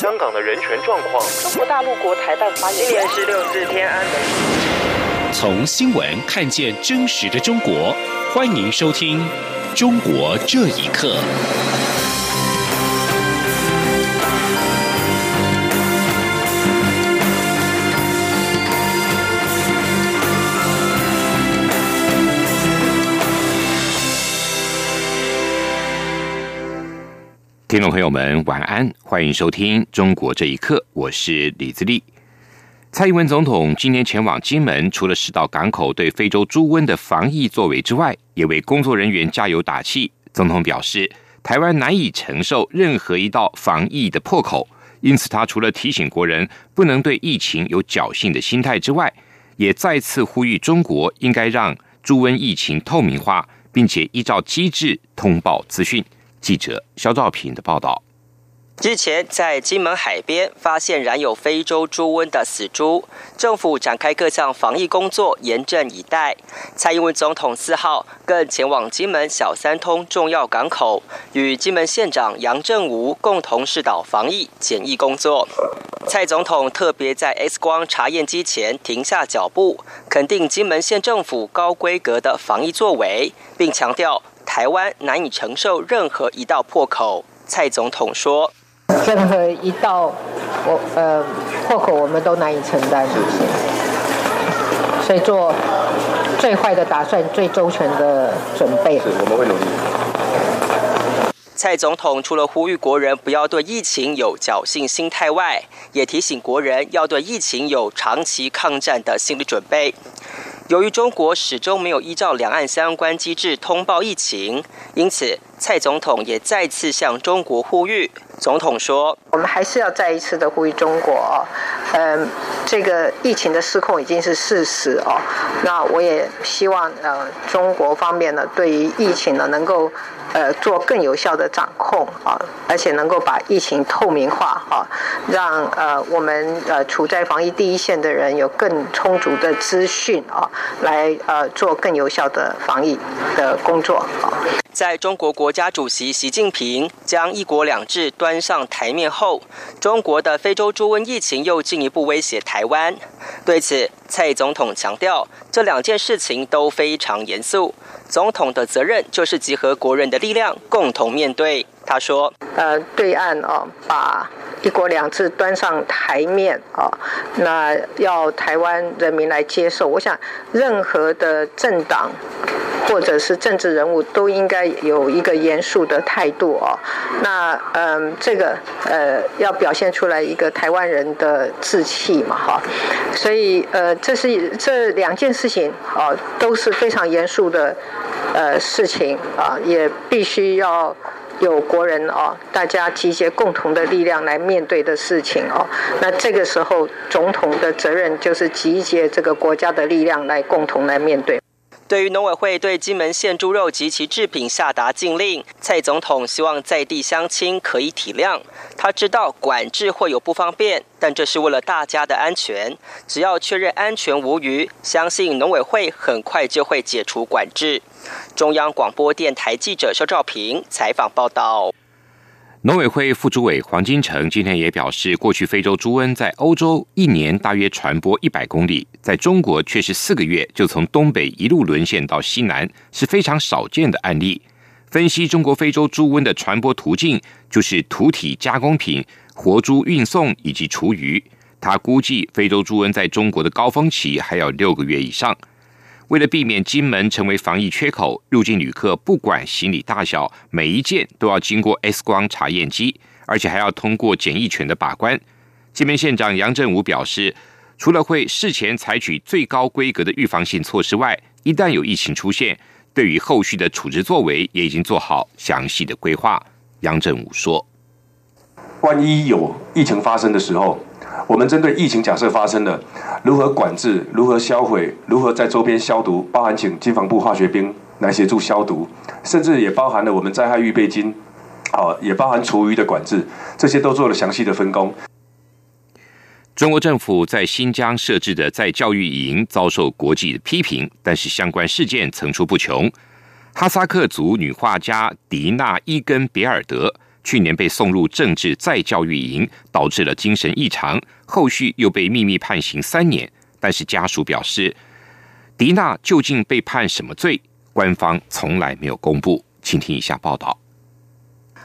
香港的人权状况。中国大陆国台办发言。今年十六四天安门。从新闻看见真实的中国，欢迎收听《中国这一刻》。听众朋友们，晚安，欢迎收听《中国这一刻》，我是李自立。蔡英文总统今年前往金门，除了使到港口对非洲猪瘟的防疫作为之外，也为工作人员加油打气。总统表示，台湾难以承受任何一道防疫的破口，因此他除了提醒国人不能对疫情有侥幸的心态之外，也再次呼吁中国应该让猪瘟疫情透明化，并且依照机制通报资讯。记者肖兆平的报道。日前，在金门海边发现染有非洲猪瘟的死猪，政府展开各项防疫工作，严阵以待。蔡英文总统四号更前往金门小三通重要港口，与金门县长杨振武共同视导防疫检疫工作。蔡总统特别在 X 光查验机前停下脚步，肯定金门县政府高规格的防疫作为，并强调。台湾难以承受任何一道破口，蔡总统说：“任何一道我呃破口，我们都难以承担，所以做最坏的打算，最周全的准备。是，我们会努力。”蔡总统除了呼吁国人不要对疫情有侥幸心态外，也提醒国人要对疫情有长期抗战的心理准备。由于中国始终没有依照两岸相关机制通报疫情，因此蔡总统也再次向中国呼吁。总统说：“我们还是要再一次的呼吁中国哦，嗯，这个疫情的失控已经是事实哦。那我也希望呃，中国方面呢，对于疫情呢，能够。”呃，做更有效的掌控啊，而且能够把疫情透明化啊，让呃我们呃处在防疫第一线的人有更充足的资讯啊，来呃做更有效的防疫的工作啊。在中国国家主席习近平将“一国两制”端上台面后，中国的非洲猪瘟疫情又进一步威胁台湾。对此，蔡总统强调，这两件事情都非常严肃。总统的责任就是集合国人的力量，共同面对。他说：“呃，对岸哦，把一国两制端上台面啊，那要台湾人民来接受。我想，任何的政党或者是政治人物都应该有一个严肃的态度哦。那嗯，这个呃，要表现出来一个台湾人的志气嘛，哈。所以呃，这是这两件事情啊，都是非常严肃的。”呃，事情啊，也必须要有国人哦，大家集结共同的力量来面对的事情哦。那这个时候，总统的责任就是集结这个国家的力量来共同来面对。对于农委会对金门县猪肉及其制品下达禁令，蔡总统希望在地乡亲可以体谅。他知道管制会有不方便，但这是为了大家的安全。只要确认安全无虞，相信农委会很快就会解除管制。中央广播电台记者肖兆平采访报道。农委会副主委黄金城今天也表示，过去非洲猪瘟在欧洲一年大约传播一百公里，在中国却是四个月就从东北一路沦陷到西南，是非常少见的案例。分析中国非洲猪瘟的传播途径，就是土体加工品、活猪运送以及厨余。他估计非洲猪瘟在中国的高峰期还要六个月以上。为了避免金门成为防疫缺口，入境旅客不管行李大小，每一件都要经过 X 光查验机，而且还要通过检疫权的把关。金门县长杨振武表示，除了会事前采取最高规格的预防性措施外，一旦有疫情出现，对于后续的处置作为也已经做好详细的规划。杨振武说：“万一有疫情发生的时候。”我们针对疫情假设发生了，如何管制、如何销毁、如何在周边消毒，包含请机防部化学兵来协助消毒，甚至也包含了我们灾害预备金，好，也包含厨余的管制，这些都做了详细的分工。中国政府在新疆设置的在教育营遭受国际批评，但是相关事件层出不穷。哈萨克族女画家迪娜伊根别尔德去年被送入政治再教育营，导致了精神异常，后续又被秘密判刑三年。但是家属表示，迪娜究竟被判什么罪，官方从来没有公布。请听以下报道。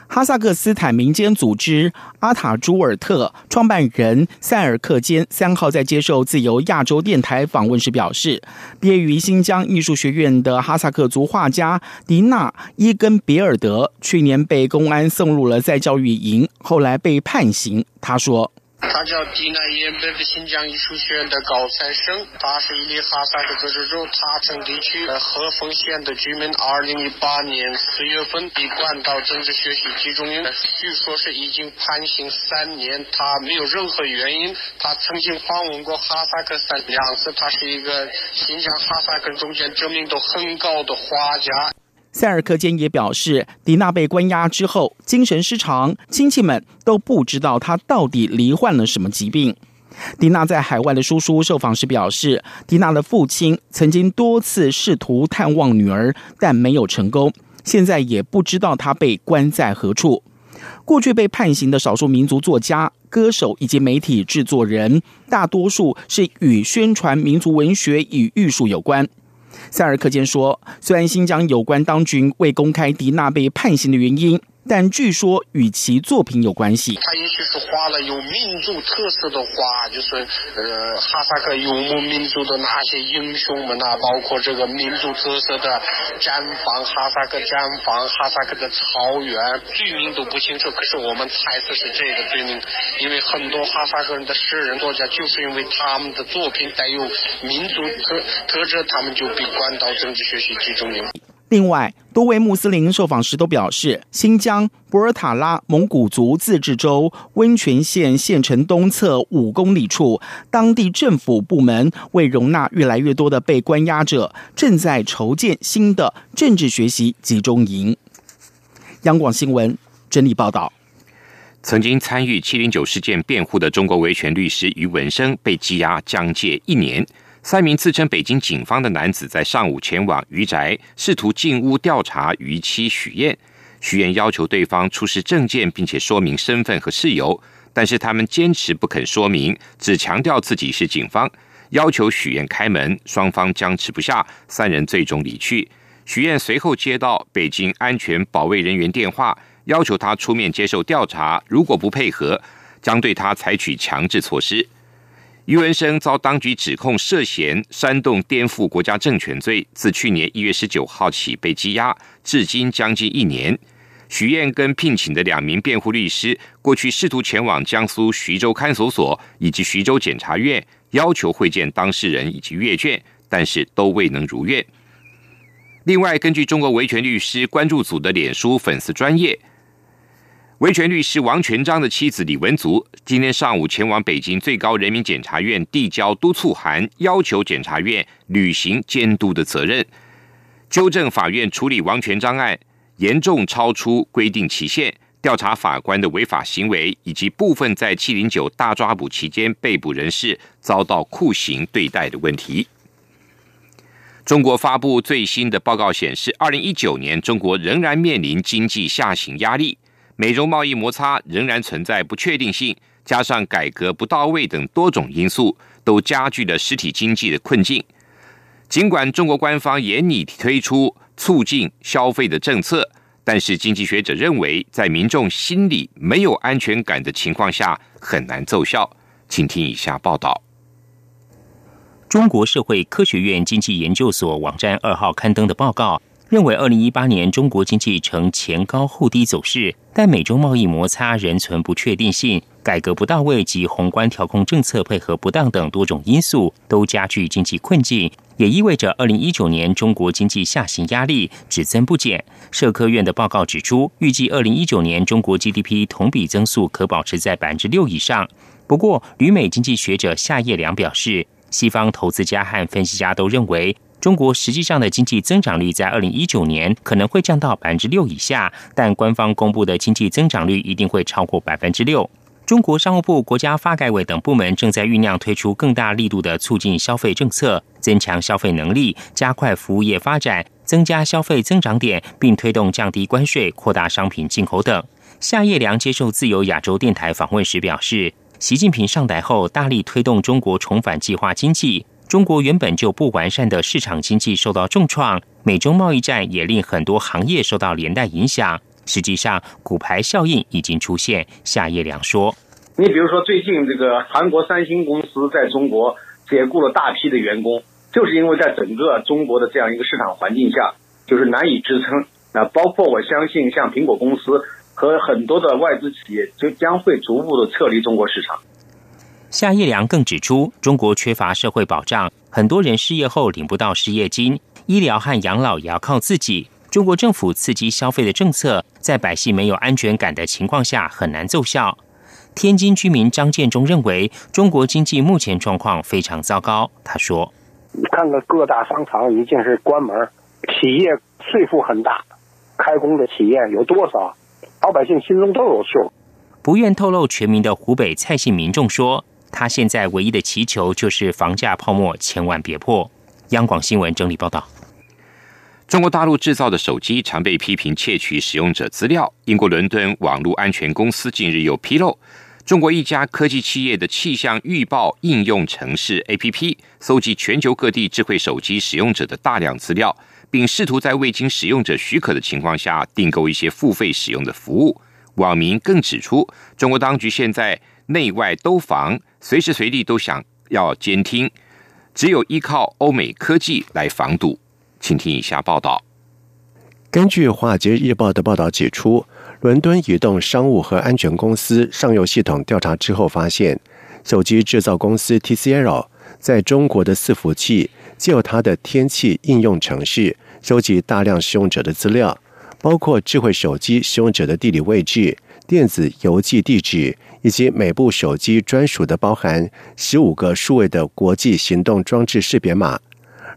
哈萨克斯坦民间组织阿塔朱尔特创办人塞尔克坚三号在接受自由亚洲电台访问时表示，毕业于新疆艺术学院的哈萨克族画家迪娜伊根别尔德去年被公安送入了再教育营，后来被判刑。他说。他叫迪奈耶，来自新疆艺术学院的高材生。他是一名哈萨克自治州塔城地区和丰县的居民。二零一八年四月份被关到政治学习集中营，据说是已经判刑三年。他没有任何原因。他曾经访问过哈萨克斯坦两次。他是一个新疆哈萨克中间知名度很高的画家。塞尔克坚也表示，迪娜被关押之后精神失常，亲戚们都不知道她到底罹患了什么疾病。迪娜在海外的叔叔受访时表示，迪娜的父亲曾经多次试图探望女儿，但没有成功。现在也不知道她被关在何处。过去被判刑的少数民族作家、歌手以及媒体制作人，大多数是与宣传民族文学与艺术有关。塞尔克坚说，虽然新疆有关当局未公开迪娜被判刑的原因。但据说与其作品有关系。他也许是画了有民族特色的画，就是呃哈萨克游牧民族的那些英雄们呐，包括这个民族特色的毡房，哈萨克毡房，哈萨克的草原，罪名都不清楚。可是我们猜测是这个罪名，因为很多哈萨克人的诗人作家，就是因为他们的作品带有民族特特质，他们就被关到政治学习集中营。另外，多位穆斯林受访时都表示，新疆博尔塔拉蒙古族自治州温泉县县城东侧五公里处，当地政府部门为容纳越来越多的被关押者，正在筹建新的政治学习集中营。央广新闻整理报道：曾经参与七零九事件辩护的中国维权律师于文生被羁押将届一年。三名自称北京警方的男子在上午前往余宅，试图进屋调查余妻许燕。许燕要求对方出示证件，并且说明身份和事由，但是他们坚持不肯说明，只强调自己是警方，要求许燕开门。双方僵持不下，三人最终离去。许燕随后接到北京安全保卫人员电话，要求他出面接受调查，如果不配合，将对他采取强制措施。于文生遭当局指控涉嫌煽动颠覆国家政权罪，自去年一月十九号起被羁押，至今将近一年。许燕跟聘请的两名辩护律师，过去试图前往江苏徐州看守所以及徐州检察院，要求会见当事人以及阅卷，但是都未能如愿。另外，根据中国维权律师关注组的脸书粉丝专业。维权律师王全章的妻子李文足今天上午前往北京最高人民检察院递交督促函，要求检察院履行监督的责任，纠正法院处理王全章案严重超出规定期限，调查法官的违法行为，以及部分在七零九大抓捕期间被捕人士遭到酷刑对待的问题。中国发布最新的报告显示，二零一九年中国仍然面临经济下行压力。美中贸易摩擦仍然存在不确定性，加上改革不到位等多种因素，都加剧了实体经济的困境。尽管中国官方严拟推出促进消费的政策，但是经济学者认为，在民众心里没有安全感的情况下，很难奏效。请听以下报道：中国社会科学院经济研究所网站二号刊登的报告。认为，二零一八年中国经济呈前高后低走势，但美中贸易摩擦仍存不确定性，改革不到位及宏观调控政策配合不当等多种因素，都加剧经济困境，也意味着二零一九年中国经济下行压力只增不减。社科院的报告指出，预计二零一九年中国 GDP 同比增速可保持在百分之六以上。不过，旅美经济学者夏叶良表示，西方投资家和分析家都认为。中国实际上的经济增长率在二零一九年可能会降到百分之六以下，但官方公布的经济增长率一定会超过百分之六。中国商务部、国家发改委等部门正在酝酿推出更大力度的促进消费政策，增强消费能力，加快服务业发展，增加消费增长点，并推动降低关税、扩大商品进口等。夏叶良接受自由亚洲电台访问时表示，习近平上台后大力推动中国重返计划经济，中国原本就不完善的市场经济受到重创，美中贸易战也令很多行业受到连带影响。实际上，骨牌效应已经出现。夏叶良说：“你比如说，最近这个韩国三星公司在中国解雇了大批的员工，就是因为在整个中国的这样一个市场环境下，就是难以支撑。那包括我相信，像苹果公司和很多的外资企业，就将会逐步的撤离中国市场。”夏叶良更指出，中国缺乏社会保障，很多人失业后领不到失业金，医疗和养老也要靠自己。中国政府刺激消费的政策，在百姓没有安全感的情况下很难奏效。天津居民张建忠认为，中国经济目前状况非常糟糕。他说：“你看看各大商场已经是关门，企业税负很大，开工的企业有多少？老百姓心中都有数。”不愿透露全名的湖北蔡姓民众说：“他现在唯一的祈求就是房价泡沫千万别破。”央广新闻整理报道。中国大陆制造的手机常被批评窃取使用者资料。英国伦敦网络安全公司近日又披露，中国一家科技企业的气象预报应用程式 APP 搜集全球各地智慧手机使用者的大量资料，并试图在未经使用者许可的情况下订购一些付费使用的服务。网民更指出，中国当局现在内外都防，随时随地都想要监听，只有依靠欧美科技来防堵。请听以下报道。根据《华尔街日报》的报道指出，伦敦移动商务和安全公司上游系统调查之后发现，手机制造公司 TCL 在中国的伺服器借由它的天气应用程式收集大量使用者的资料，包括智慧手机使用者的地理位置、电子邮寄地址以及每部手机专属的包含十五个数位的国际行动装置识别码。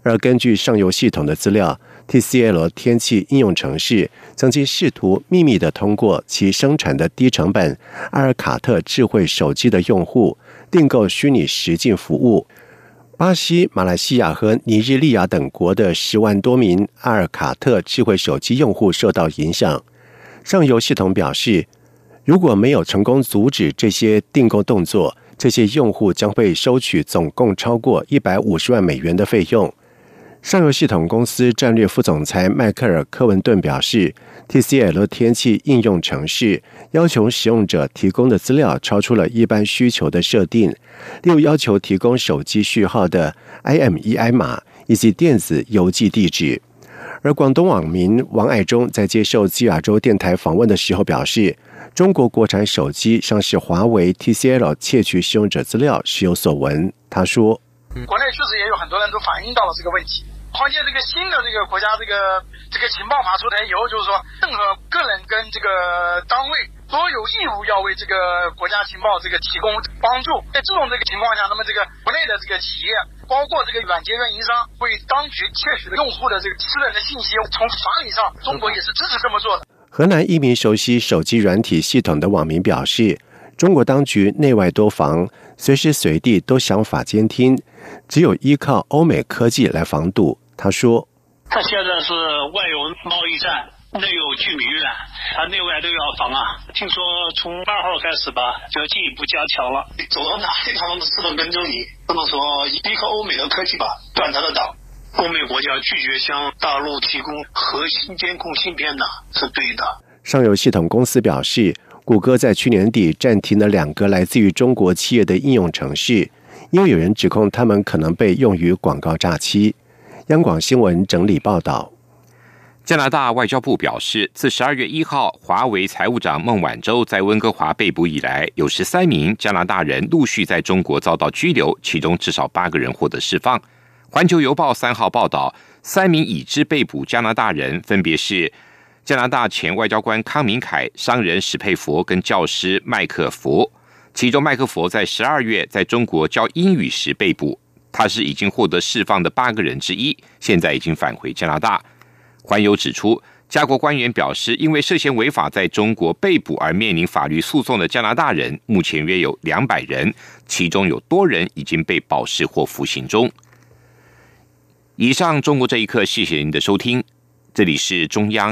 而根据上游系统的资料，TCL 天气应用程式曾经试图秘密的通过其生产的低成本阿尔卡特智慧手机的用户订购虚拟实境服务。巴西、马来西亚和尼日利亚等国的十万多名阿尔卡特智慧手机用户受到影响。上游系统表示，如果没有成功阻止这些订购动作，这些用户将会收取总共超过一百五十万美元的费用。上游系统公司战略副总裁迈克尔·科文顿表示，TCL 天气应用程式要求使用者提供的资料超出了一般需求的设定，例如要求提供手机序号的 IMEI 码以及电子邮寄地址。而广东网民王爱忠在接受基亚洲电台访问的时候表示，中国国产手机上市华为、TCL 窃取使用者资料时有所闻。他说。国内确实也有很多人都反映到了这个问题。况且这个新的这个国家这个这个情报法出台以后，就是说任何个人跟这个单位都有义务要为这个国家情报这个提供帮助。在这种这个情况下，那么这个国内的这个企业，包括这个软件运营商，为当局窃取用户的这个私人的信息，从法理上，中国也是支持这么做的。河南一名熟悉手机软体系统的网民表示。中国当局内外多防，随时随地都想法监听，只有依靠欧美科技来防堵。他说：“他现在是外有贸易战，内有居民院，他内外都要防啊。听说从二号开始吧，就要进一步加强了。走到哪里，他们都自动跟踪你。不能说依靠欧美的科技吧，断他的档。欧美国家拒绝向大陆提供核心监控芯片呢，是对的。”上游系统公司表示。谷歌在去年底暂停了两个来自于中国企业的应用程序，因为有人指控他们可能被用于广告诈欺。央广新闻整理报道。加拿大外交部表示，自十二月一号华为财务长孟晚舟在温哥华被捕以来，有十三名加拿大人陆续在中国遭到拘留，其中至少八个人获得释放。环球邮报三号报道，三名已知被捕加拿大人分别是。加拿大前外交官康明凯、商人史佩佛跟教师麦克佛，其中麦克佛在十二月在中国教英语时被捕，他是已经获得释放的八个人之一，现在已经返回加拿大。环游指出，加国官员表示，因为涉嫌违法在中国被捕而面临法律诉讼的加拿大人，目前约有两百人，其中有多人已经被保释或服刑中。以上，中国这一刻，谢谢您的收听，这里是中央。